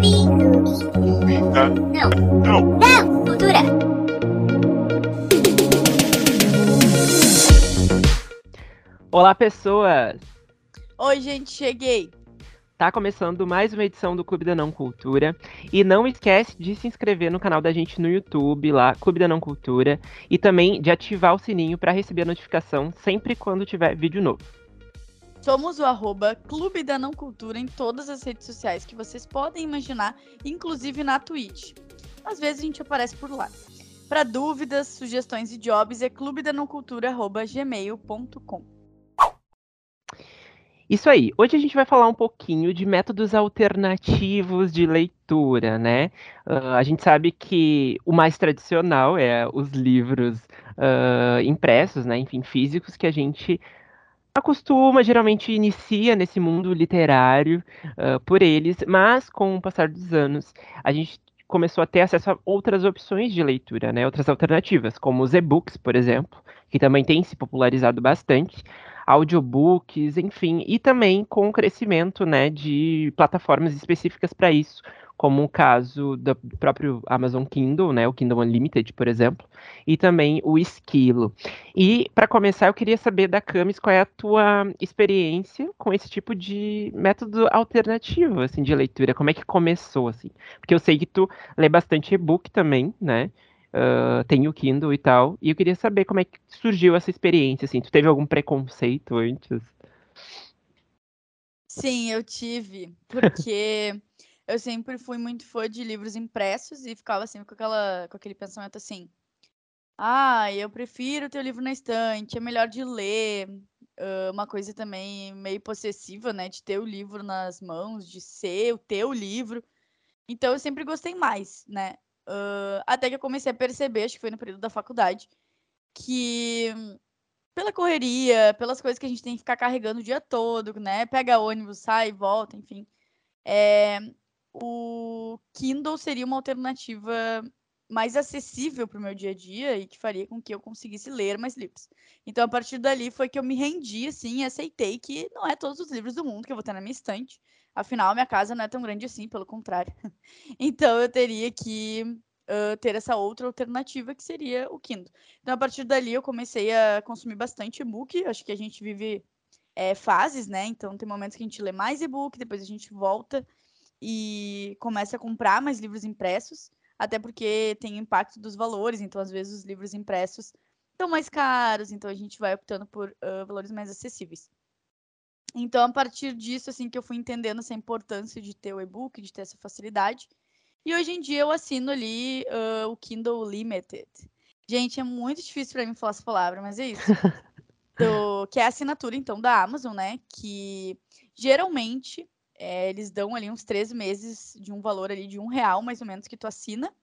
Não. Não. Não. Cultura. Olá, pessoas! Oi, gente, cheguei. Tá começando mais uma edição do Clube da Não Cultura. E não esquece de se inscrever no canal da gente no YouTube, lá, Clube da Não Cultura. E também de ativar o sininho para receber a notificação sempre quando tiver vídeo novo. Somos o arroba Clube da Não Cultura em todas as redes sociais que vocês podem imaginar, inclusive na Twitch. Às vezes a gente aparece por lá. Para dúvidas, sugestões e jobs é clubedanãocultura.gmail.com. Isso aí. Hoje a gente vai falar um pouquinho de métodos alternativos de leitura, né? Uh, a gente sabe que o mais tradicional é os livros uh, impressos, né? Enfim, físicos que a gente acostuma, geralmente inicia nesse mundo literário uh, por eles, mas com o passar dos anos a gente começou a ter acesso a outras opções de leitura, né? Outras alternativas, como os e-books, por exemplo, que também tem se popularizado bastante audiobooks, enfim, e também com o crescimento né, de plataformas específicas para isso, como o caso do próprio Amazon Kindle, né, o Kindle Unlimited, por exemplo, e também o Esquilo. E para começar, eu queria saber da Camis qual é a tua experiência com esse tipo de método alternativo assim de leitura, como é que começou assim? Porque eu sei que tu lê bastante e-book também, né? Uh, tem o Kindle e tal. E eu queria saber como é que surgiu essa experiência, assim. Tu teve algum preconceito antes? Sim, eu tive, porque eu sempre fui muito fã de livros impressos e ficava sempre com, aquela, com aquele pensamento assim: ah, eu prefiro ter o livro na estante, é melhor de ler. Uh, uma coisa também meio possessiva, né, de ter o livro nas mãos, de ser o teu livro. Então eu sempre gostei mais, né? Uh, até que eu comecei a perceber, acho que foi no período da faculdade, que pela correria, pelas coisas que a gente tem que ficar carregando o dia todo, né? Pega ônibus, sai, volta, enfim. É, o Kindle seria uma alternativa mais acessível para o meu dia a dia e que faria com que eu conseguisse ler mais livros. Então, a partir dali foi que eu me rendi, assim, e aceitei que não é todos os livros do mundo que eu vou ter na minha estante. Afinal, minha casa não é tão grande assim, pelo contrário. então, eu teria que uh, ter essa outra alternativa que seria o Kindle. Então, a partir dali, eu comecei a consumir bastante e-book. Acho que a gente vive é, fases, né? Então, tem momentos que a gente lê mais e-book, depois a gente volta e começa a comprar mais livros impressos, até porque tem impacto dos valores. Então, às vezes, os livros impressos estão mais caros, então a gente vai optando por uh, valores mais acessíveis. Então, a partir disso, assim, que eu fui entendendo essa importância de ter o e-book, de ter essa facilidade. E hoje em dia eu assino ali uh, o Kindle Limited. Gente, é muito difícil para mim falar essa palavra, mas é isso. Do, que é a assinatura, então, da Amazon, né? Que geralmente é, eles dão ali uns 13 meses de um valor ali de um real, mais ou menos, que tu assina.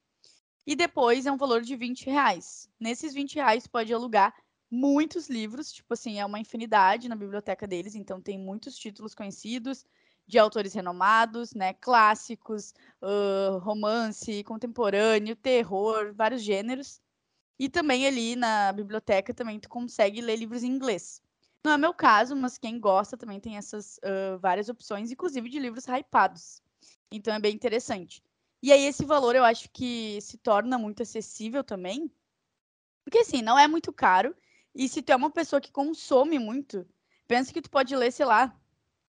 E depois é um valor de 20 reais. Nesses 20 reais pode alugar muitos livros, tipo assim, é uma infinidade na biblioteca deles, então tem muitos títulos conhecidos de autores renomados, né, clássicos, uh, romance, contemporâneo, terror, vários gêneros. E também ali na biblioteca também tu consegue ler livros em inglês. Não é meu caso, mas quem gosta também tem essas uh, várias opções, inclusive de livros hypados. Então é bem interessante. E aí esse valor eu acho que se torna muito acessível também, porque assim, não é muito caro e se tu é uma pessoa que consome muito, pensa que tu pode ler, sei lá,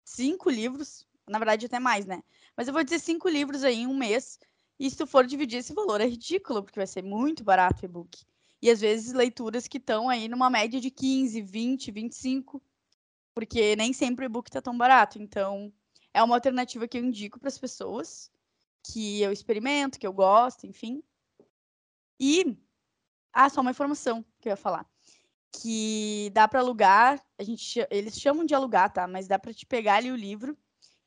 cinco livros, na verdade até mais, né? Mas eu vou dizer cinco livros aí em um mês, e se tu for dividir esse valor é ridículo, porque vai ser muito barato o e-book. E às vezes leituras que estão aí numa média de 15, 20, 25, porque nem sempre o e-book tá tão barato. Então, é uma alternativa que eu indico para as pessoas, que eu experimento, que eu gosto, enfim. E ah, só uma informação que eu ia falar que dá para alugar, a gente eles chamam de alugar, tá? Mas dá para te pegar ali o livro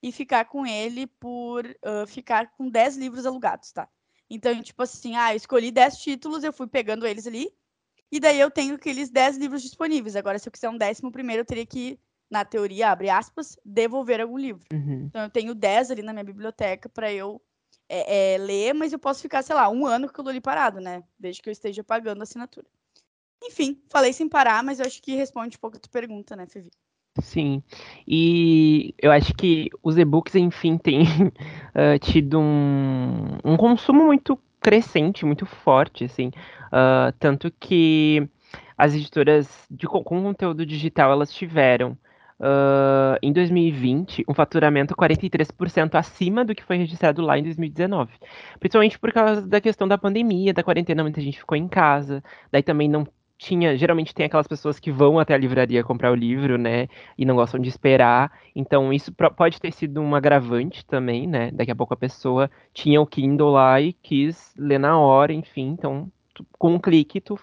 e ficar com ele por uh, ficar com 10 livros alugados, tá? Então, tipo assim, ah, eu escolhi 10 títulos, eu fui pegando eles ali, e daí eu tenho aqueles 10 livros disponíveis. Agora, se eu quiser um décimo primeiro, eu teria que, na teoria, abre aspas, devolver algum livro. Uhum. Então, eu tenho 10 ali na minha biblioteca para eu é, é, ler, mas eu posso ficar, sei lá, um ano com aquilo ali parado, né? Desde que eu esteja pagando a assinatura. Enfim, falei sem parar, mas eu acho que responde um pouco a tua pergunta, né, Fevi? Sim, e eu acho que os e-books, enfim, têm uh, tido um, um consumo muito crescente, muito forte, assim, uh, tanto que as editoras de, com conteúdo digital, elas tiveram, uh, em 2020, um faturamento 43% acima do que foi registrado lá em 2019, principalmente por causa da questão da pandemia, da quarentena, muita gente ficou em casa, daí também não tinha, geralmente tem aquelas pessoas que vão até a livraria comprar o livro, né, e não gostam de esperar. Então isso pode ter sido um agravante também, né? Daqui a pouco a pessoa tinha o Kindle lá e quis ler na hora, enfim. Então, tu, com um clique tu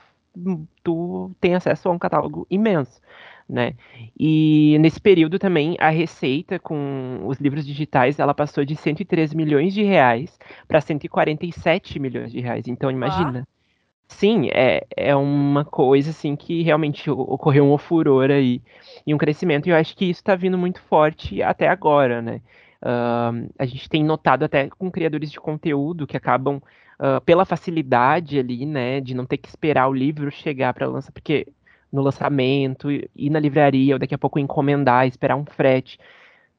tu tem acesso a um catálogo imenso, né? E nesse período também a receita com os livros digitais ela passou de 103 milhões de reais para 147 milhões de reais. Então imagina. Sim, é, é uma coisa assim que realmente ocorreu um furor aí e um crescimento, e eu acho que isso está vindo muito forte até agora, né? Uh, a gente tem notado até com criadores de conteúdo que acabam, uh, pela facilidade ali, né, de não ter que esperar o livro chegar para lançar, porque no lançamento, ir na livraria, ou daqui a pouco encomendar, esperar um frete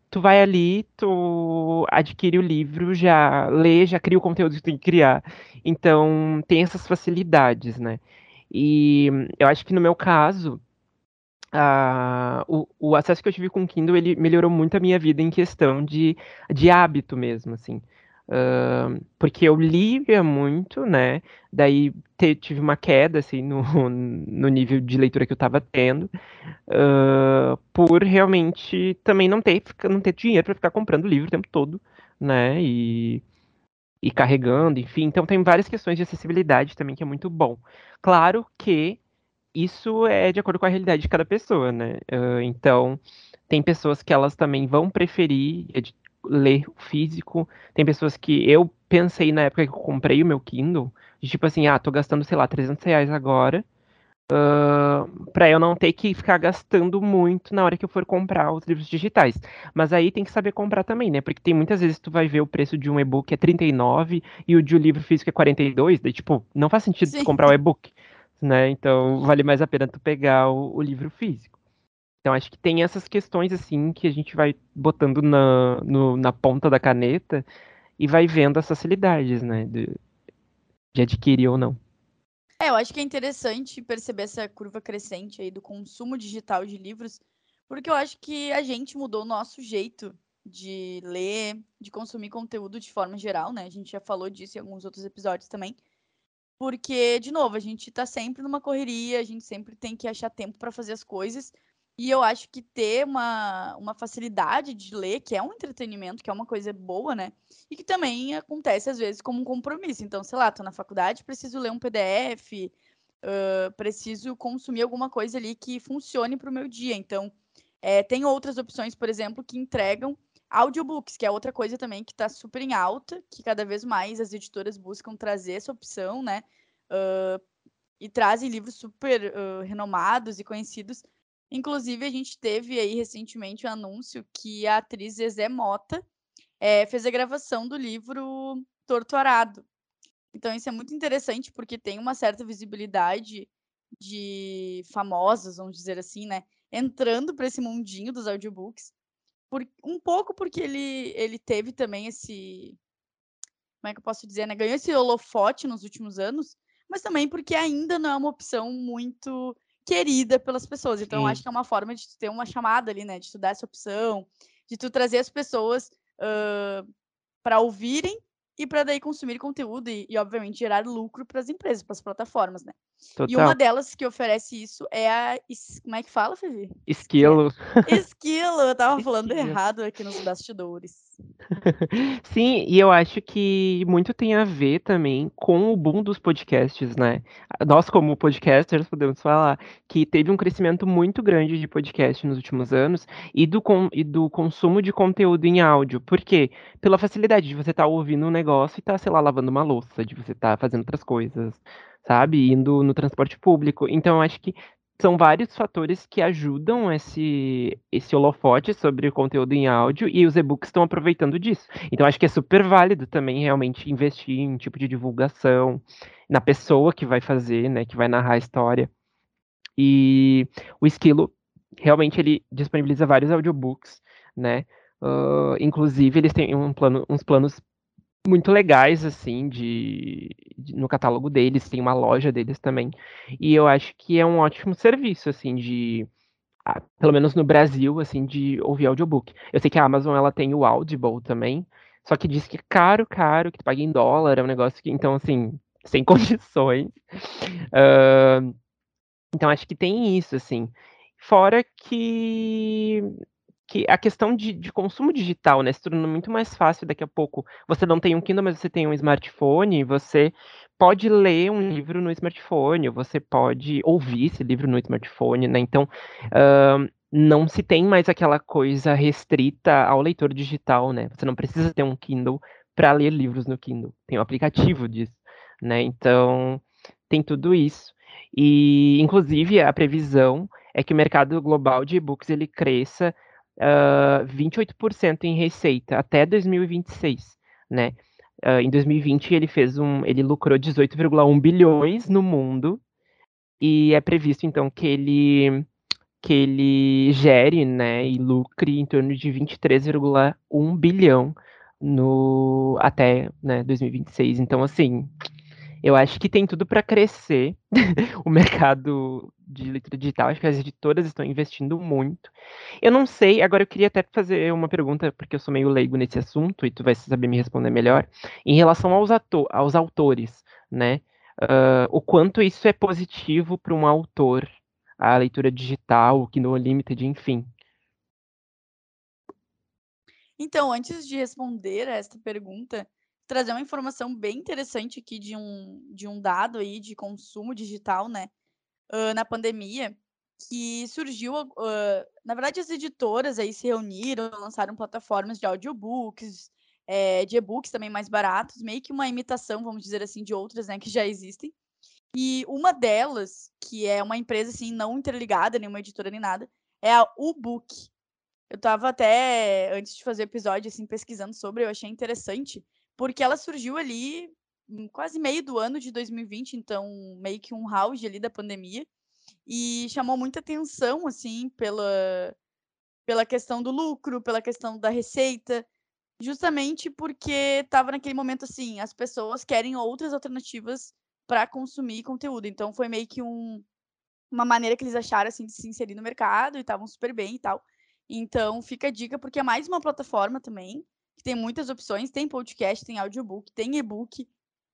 tu vai ali, tu adquire o livro, já lê, já cria o conteúdo que tu tem que criar. Então, tem essas facilidades, né? E eu acho que no meu caso, uh, o, o, acesso que eu tive com o Kindle, ele melhorou muito a minha vida em questão de, de hábito mesmo, assim. Uh, porque eu lia muito, né? Daí te, tive uma queda assim no, no nível de leitura que eu estava tendo, uh, por realmente também não ter, não ter dinheiro para ficar comprando livro o tempo todo, né? E, e carregando, enfim. Então tem várias questões de acessibilidade também que é muito bom. Claro que isso é de acordo com a realidade de cada pessoa, né? Uh, então tem pessoas que elas também vão preferir ler físico. Tem pessoas que eu pensei na época que eu comprei o meu Kindle, de tipo assim, ah, tô gastando, sei lá, 300 reais agora, uh, pra eu não ter que ficar gastando muito na hora que eu for comprar os livros digitais. Mas aí tem que saber comprar também, né? Porque tem muitas vezes tu vai ver o preço de um e-book é 39 e o de um livro físico é 42, daí tipo, não faz sentido tu comprar o e-book, né? Então vale mais a pena tu pegar o, o livro físico. Então acho que tem essas questões assim que a gente vai botando na, no, na ponta da caneta e vai vendo as facilidades, né? De, de adquirir ou não. É, eu acho que é interessante perceber essa curva crescente aí do consumo digital de livros, porque eu acho que a gente mudou o nosso jeito de ler, de consumir conteúdo de forma geral, né? A gente já falou disso em alguns outros episódios também. Porque, de novo, a gente tá sempre numa correria, a gente sempre tem que achar tempo para fazer as coisas. E eu acho que ter uma, uma facilidade de ler, que é um entretenimento, que é uma coisa boa, né? E que também acontece às vezes como um compromisso. Então, sei lá, tô na faculdade, preciso ler um PDF, uh, preciso consumir alguma coisa ali que funcione para o meu dia. Então, é, tem outras opções, por exemplo, que entregam audiobooks, que é outra coisa também que está super em alta, que cada vez mais as editoras buscam trazer essa opção, né? Uh, e trazem livros super uh, renomados e conhecidos Inclusive, a gente teve aí recentemente o um anúncio que a atriz Zezé Mota é, fez a gravação do livro Torturado. Então, isso é muito interessante porque tem uma certa visibilidade de famosos, vamos dizer assim, né? Entrando para esse mundinho dos audiobooks. Por, um pouco porque ele, ele teve também esse. Como é que eu posso dizer, né? Ganhou esse holofote nos últimos anos, mas também porque ainda não é uma opção muito querida pelas pessoas. Então, acho que é uma forma de ter uma chamada ali, né? De tu dar essa opção, de tu trazer as pessoas uh, para ouvirem e para daí consumir conteúdo e, e obviamente, gerar lucro para as empresas, para as plataformas, né? Total. E uma delas que oferece isso é a. Como é que fala, Fevi? Esquilo. Esquilo, eu tava falando Esquilo. errado aqui nos bastidores. Sim, e eu acho que muito tem a ver também com o boom dos podcasts, né? Nós, como podcasters, podemos falar que teve um crescimento muito grande de podcast nos últimos anos e do, com, e do consumo de conteúdo em áudio. Por quê? Pela facilidade de você estar tá ouvindo um negócio e estar, tá, sei lá, lavando uma louça, de você estar tá fazendo outras coisas, sabe? Indo no transporte público. Então, eu acho que são vários fatores que ajudam esse, esse holofote sobre o conteúdo em áudio e os e-books estão aproveitando disso. Então, acho que é super válido também realmente investir em tipo de divulgação, na pessoa que vai fazer, né, que vai narrar a história. E o Esquilo realmente ele disponibiliza vários audiobooks, né? Uh, inclusive, eles têm um plano, uns planos muito legais, assim, de, de, no catálogo deles, tem uma loja deles também. E eu acho que é um ótimo serviço, assim, de. Pelo menos no Brasil, assim, de ouvir audiobook. Eu sei que a Amazon ela tem o Audible também, só que diz que é caro, caro, que tu paga em dólar, é um negócio que, então, assim, sem condições. Uh, então, acho que tem isso, assim. Fora que que a questão de, de, consumo digital, né, se torna muito mais fácil daqui a pouco. Você não tem um Kindle, mas você tem um smartphone, você pode ler um livro no smartphone, você pode ouvir esse livro no smartphone, né? Então, uh, não se tem mais aquela coisa restrita ao leitor digital, né? Você não precisa ter um Kindle para ler livros no Kindle. Tem um aplicativo disso, né? Então, tem tudo isso. E, inclusive, a previsão é que o mercado global de e-books ele cresça uh, 28% em receita até 2026, né? Uh, em 2020 ele fez um, ele lucrou 18,1 bilhões no mundo e é previsto então que ele que ele gere, né, e lucre em torno de 23,1 bilhão no até, né, 2026. Então assim, eu acho que tem tudo para crescer o mercado de leitura digital. Acho que as editoras estão investindo muito. Eu não sei, agora eu queria até fazer uma pergunta, porque eu sou meio leigo nesse assunto e tu vai saber me responder melhor. Em relação aos, ator, aos autores, né? Uh, o quanto isso é positivo para um autor, a leitura digital, o Kindle Unlimited, enfim. Então, antes de responder a esta pergunta, trazer uma informação bem interessante aqui de um, de um dado aí de consumo digital, né? Uh, na pandemia, que surgiu. Uh, na verdade, as editoras aí se reuniram, lançaram plataformas de audiobooks, é, de e-books também mais baratos, meio que uma imitação, vamos dizer assim, de outras, né, que já existem. E uma delas, que é uma empresa assim, não interligada, nenhuma editora nem nada, é a Ubook. Eu tava até, antes de fazer o episódio, assim, pesquisando sobre, eu achei interessante, porque ela surgiu ali quase meio do ano de 2020, então meio que um auge ali da pandemia, e chamou muita atenção, assim, pela, pela questão do lucro, pela questão da receita, justamente porque estava naquele momento, assim, as pessoas querem outras alternativas para consumir conteúdo, então foi meio que um, uma maneira que eles acharam, assim, de se inserir no mercado, e estavam super bem e tal. Então, fica a dica, porque é mais uma plataforma também, que tem muitas opções. Tem podcast, tem audiobook, tem e-book.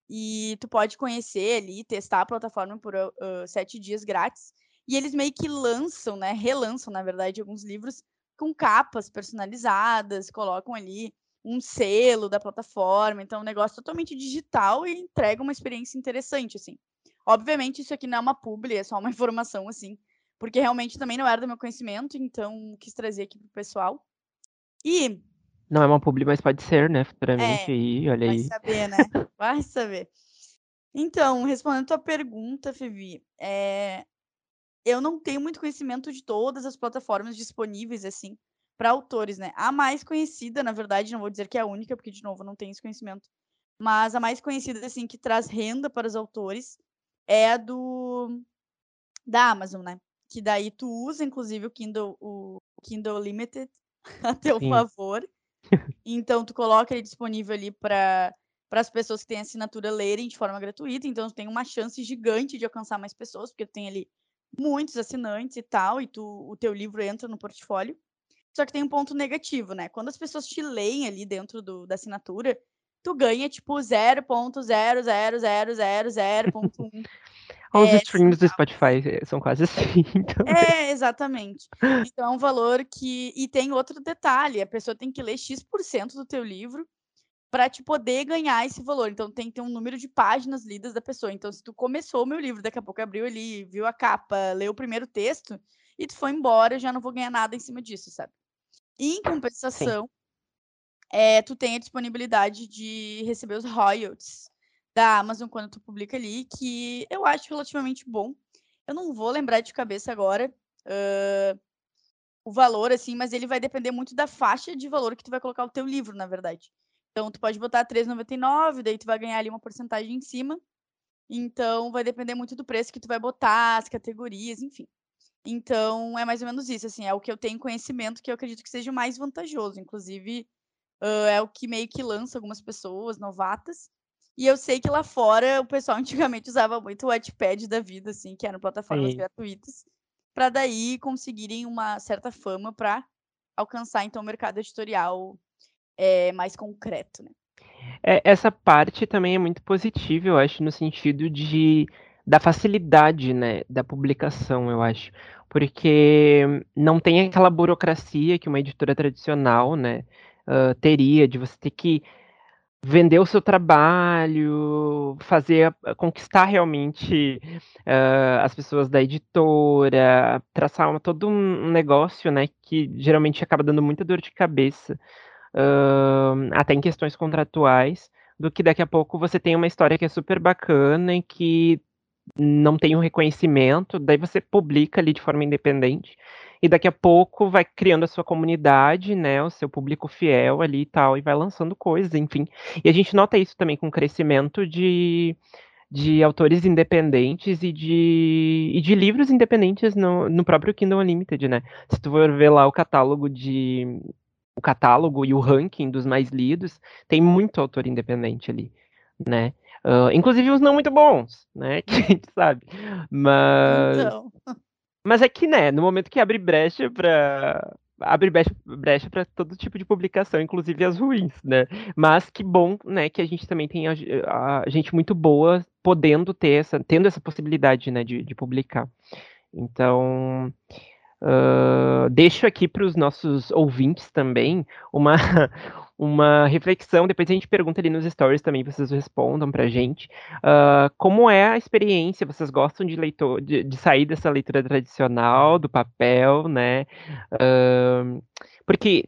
E tu pode conhecer ali, testar a plataforma por uh, sete dias grátis. E eles meio que lançam, né? Relançam, na verdade, alguns livros com capas personalizadas, colocam ali um selo da plataforma. Então, é um negócio totalmente digital e entrega uma experiência interessante, assim. Obviamente, isso aqui não é uma publi, é só uma informação, assim, porque realmente também não era do meu conhecimento, então quis trazer aqui pro pessoal. E não é uma publi, mas pode ser, né, futuramente É, aí, olha vai aí. saber, né? Vai saber. Então, respondendo a tua pergunta, Fevi, é, eu não tenho muito conhecimento de todas as plataformas disponíveis, assim, para autores, né? A mais conhecida, na verdade, não vou dizer que é a única, porque, de novo, não tenho esse conhecimento, mas a mais conhecida, assim, que traz renda para os autores é a do da Amazon, né? Que daí tu usa, inclusive, o Kindle, o Kindle Limited a teu Sim. favor. Então, tu coloca ele disponível ali para para as pessoas que têm assinatura lerem de forma gratuita. Então, tu tem uma chance gigante de alcançar mais pessoas, porque tu tem ali muitos assinantes e tal, e tu, o teu livro entra no portfólio. Só que tem um ponto negativo, né? Quando as pessoas te leem ali dentro do, da assinatura, tu ganha tipo 0.00000.1 Os é, streams do centavos. Spotify eh, são quase assim também. É, exatamente. Então, é um valor que. E tem outro detalhe: a pessoa tem que ler X% do teu livro para te poder ganhar esse valor. Então, tem que ter um número de páginas lidas da pessoa. Então, se tu começou o meu livro, daqui a pouco abriu ali, viu a capa, leu o primeiro texto e tu foi embora, já não vou ganhar nada em cima disso, sabe? E, em compensação, é, tu tem a disponibilidade de receber os royalties da Amazon quando tu publica ali, que eu acho relativamente bom. Eu não vou lembrar de cabeça agora uh, o valor, assim, mas ele vai depender muito da faixa de valor que tu vai colocar o teu livro, na verdade. Então, tu pode botar R$3,99, daí tu vai ganhar ali uma porcentagem em cima. Então, vai depender muito do preço que tu vai botar, as categorias, enfim. Então, é mais ou menos isso, assim, é o que eu tenho conhecimento que eu acredito que seja mais vantajoso. Inclusive, hã, é o que meio que lança algumas pessoas novatas. E eu sei que lá fora o pessoal antigamente usava muito o Wattpad da vida, assim, que eram plataformas Sim. gratuitas, para daí conseguirem uma certa fama para alcançar, então, o mercado editorial, eh, mais concreto, né. É, essa parte também é muito positiva, eu acho, no sentido de da facilidade, né, da publicação, eu acho. Porque não tem aquela burocracia que uma editora tradicional, né, hã, teria de você ter que vender o seu trabalho, fazer a conquistar realmente, hã, as pessoas da editora, traçar uma todo um negócio, né, que geralmente acaba dando muita dor de cabeça, hã, até em questões contratuais, do que daqui a pouco você tem uma história que é super bacana e que não tem um reconhecimento, daí você publica ali de forma independente, e daqui a pouco vai criando a sua comunidade, né, o seu público fiel ali e tal, e vai lançando coisas, enfim. E a gente nota isso também com o crescimento de de autores independentes e de e de livros independentes no no próprio Kindle Unlimited, né. Se tu for ver lá o catálogo de o catálogo e o ranking dos mais lidos, tem muito autor independente ali, né. Hã, inclusive uns não muito bons, né, que a gente sabe. Mas Então. mas é que, né, no momento que abre brecha pra abre brecha brecha pra todo tipo de publicação, inclusive as ruins, né. Mas que bom, né, que a gente também tem a a gente muito boa podendo ter essa tendo essa possibilidade, né, de de publicar. Então, hã, deixo aqui para os nossos ouvintes também uma uma reflexão, depois a gente pergunta ali nos stories também, vocês respondam pra gente, hã, como é a experiência, vocês gostam de leitor de de sair dessa leitura tradicional, do papel, né, hã, porque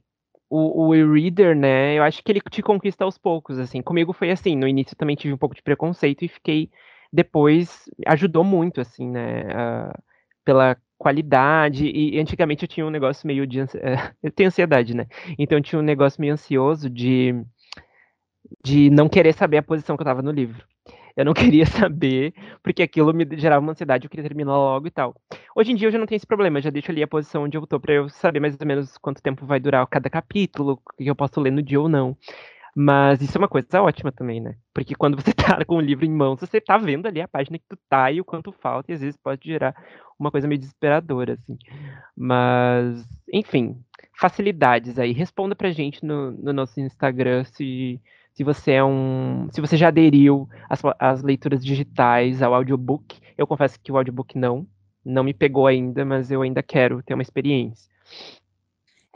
o o e-reader, né, eu acho que ele te conquista aos poucos, assim, comigo foi assim, no início também tive um pouco de preconceito e fiquei depois ajudou muito, assim, né, hã, pela qualidade, e antigamente eu tinha um negócio meio de ansi eh, eu tenho ansiedade, né, então eu tinha um negócio meio ansioso de de não querer saber a posição que eu estava no livro. Eu não queria saber, porque aquilo me gerava uma ansiedade, eu queria terminar logo e tal. Hoje em dia eu já não tenho esse problema, já deixo ali a posição onde eu tô pra eu saber mais ou menos quanto tempo vai durar cada capítulo, que eu posso ler no dia ou não. Mas isso é uma coisa ótima também, né, porque quando você tá com o livro em mãos, você tá vendo ali a página que tu tá e o quanto falta, e às vezes pode gerar uma coisa meio desesperadora, assim. Mas, enfim, facilidades aí. Responda pra gente no no nosso Instagram se se você é um se você já aderiu às às leituras digitais, ao audiobook. Eu confesso que o audiobook não, não me pegou ainda, mas eu ainda quero ter uma experiência.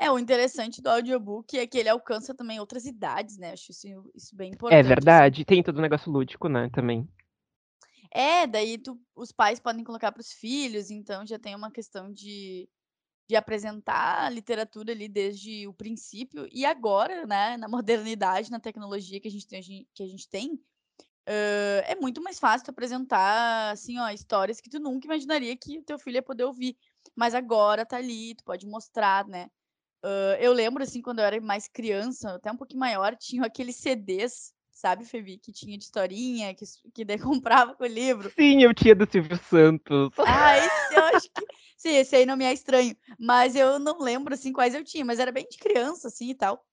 É, o interessante do audiobook é que ele alcança também outras idades, né, acho isso isso bem É importante, assim. verdade, tem todo o negócio lúdico, né, também. É, daí tu os pais podem colocar para os filhos, então já tem uma questão de de apresentar a literatura ali desde o princípio, e agora, né, na modernidade, na tecnologia que a gente tem que a gente tem, hã, é muito mais fácil tu apresentar, assim, ó, histórias que tu nunca imaginaria que o teu filho ia poder ouvir, mas agora tá ali, tu pode mostrar, né. Hã, eu lembro, assim, quando eu era mais criança, até um pouquinho maior, tinham aqueles CDs, sabe, Feby, que tinha de historinha, que que daí comprava com o livro. Sim, eu tinha do Silvio Santos. Ah, esse eu acho que sim, esse aí não me é estranho, mas eu não lembro, assim, quais eu tinha, mas era bem de criança, assim, e tal.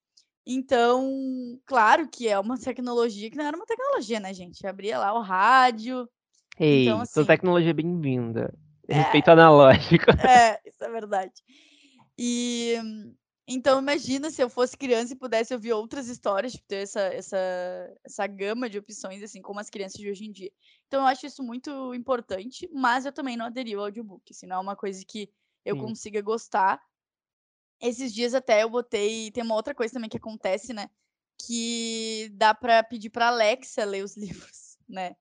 Então, claro que é uma tecnologia que não era uma tecnologia, né, gente, abria lá o rádio, então Ei, toda assim tecnologia é bem-vinda. É. Respeito analógico. É, isso é verdade. E, então imagina se eu fosse criança e pudesse ouvir outras histórias, tipo, ter essa essa essa gama de opções, assim, como as crianças de hoje em dia. Então eu acho isso muito importante, mas eu também não aderi ao audiobook, assim, não é uma coisa que eu Sim. consiga gostar. Esses dias até eu botei tem uma outra coisa também que acontece, né, que dá pra pedir pra Alexa ler os livros, né.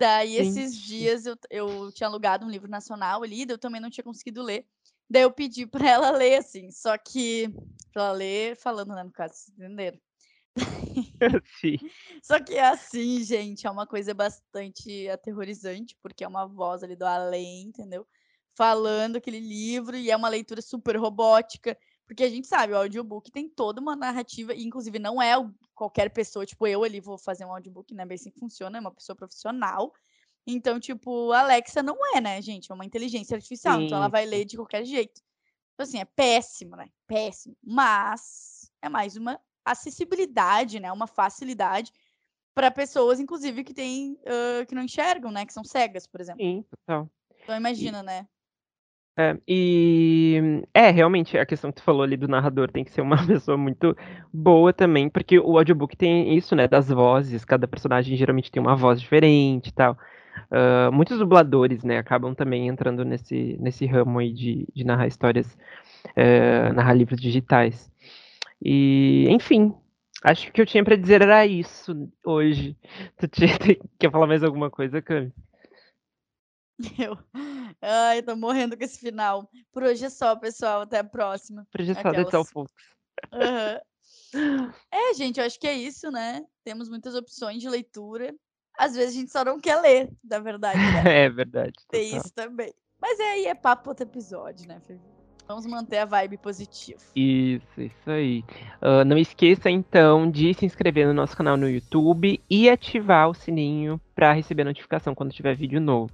Daí esses Gente. dias eu eu tinha alugado um livro nacional ali, eu também não tinha conseguido ler, daí eu pedi pra ela ler, assim, só que pra ela ler falando, né, no caso, vocês entenderam. Sim. Só que é assim, gente, é uma coisa bastante aterrorizante, porque é uma voz ali do além, entendeu, falando aquele livro e é uma leitura super robótica, porque a gente sabe, o audiobook tem toda uma narrativa e inclusive não é qualquer pessoa, tipo eu ali vou fazer um audiobook, não é bem assim que funciona, é uma pessoa profissional, Então, tipo, a Alexa não é, né, gente? É uma inteligência artificial, então ela Sim, vai sim. ler de qualquer jeito. Então, assim, é péssimo, né? Péssimo. Mas é mais uma acessibilidade, né? Uma facilidade para pessoas, inclusive, que têm, hã, que não enxergam, né? Que são cegas, por exemplo. Sim, total. Então E imagina, né? É, e é, realmente, a questão que tu falou ali do narrador tem que ser uma pessoa muito boa também, porque o audiobook tem isso, né, das vozes, cada personagem geralmente tem uma voz diferente e tal. Hã, muitos dubladores, né, acabam também entrando nesse nesse ramo aí de de narrar histórias, eh, narrar livros digitais. E, enfim, acho que o que eu tinha pra dizer era isso hoje. Tu tinha quer falar mais alguma coisa, Cami? Eu ai, tô morrendo com esse final. Por hoje é só, pessoal, até a próxima. Por hoje é só, Aquelas. folks. Aham. É, gente, eu acho que é isso, né? Temos muitas opções de leitura. Às vezes a gente só não quer ler, na verdade, né? É verdade, Tem total. isso também. Mas é aí é papo outro episódio, né, Fê? Vamos manter a vibe positiva. Isso, isso aí. Hã, não esqueça então de se inscrever no nosso canal no YouTube e ativar o sininho pra receber notificação quando tiver vídeo novo,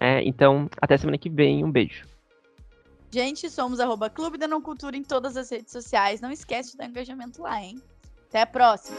né. Então, até semana que vem, um beijo. Gente, somos arroba Clube da Não Cultura em todas as redes sociais. Não esquece de dar engajamento lá, hein? Até a próxima!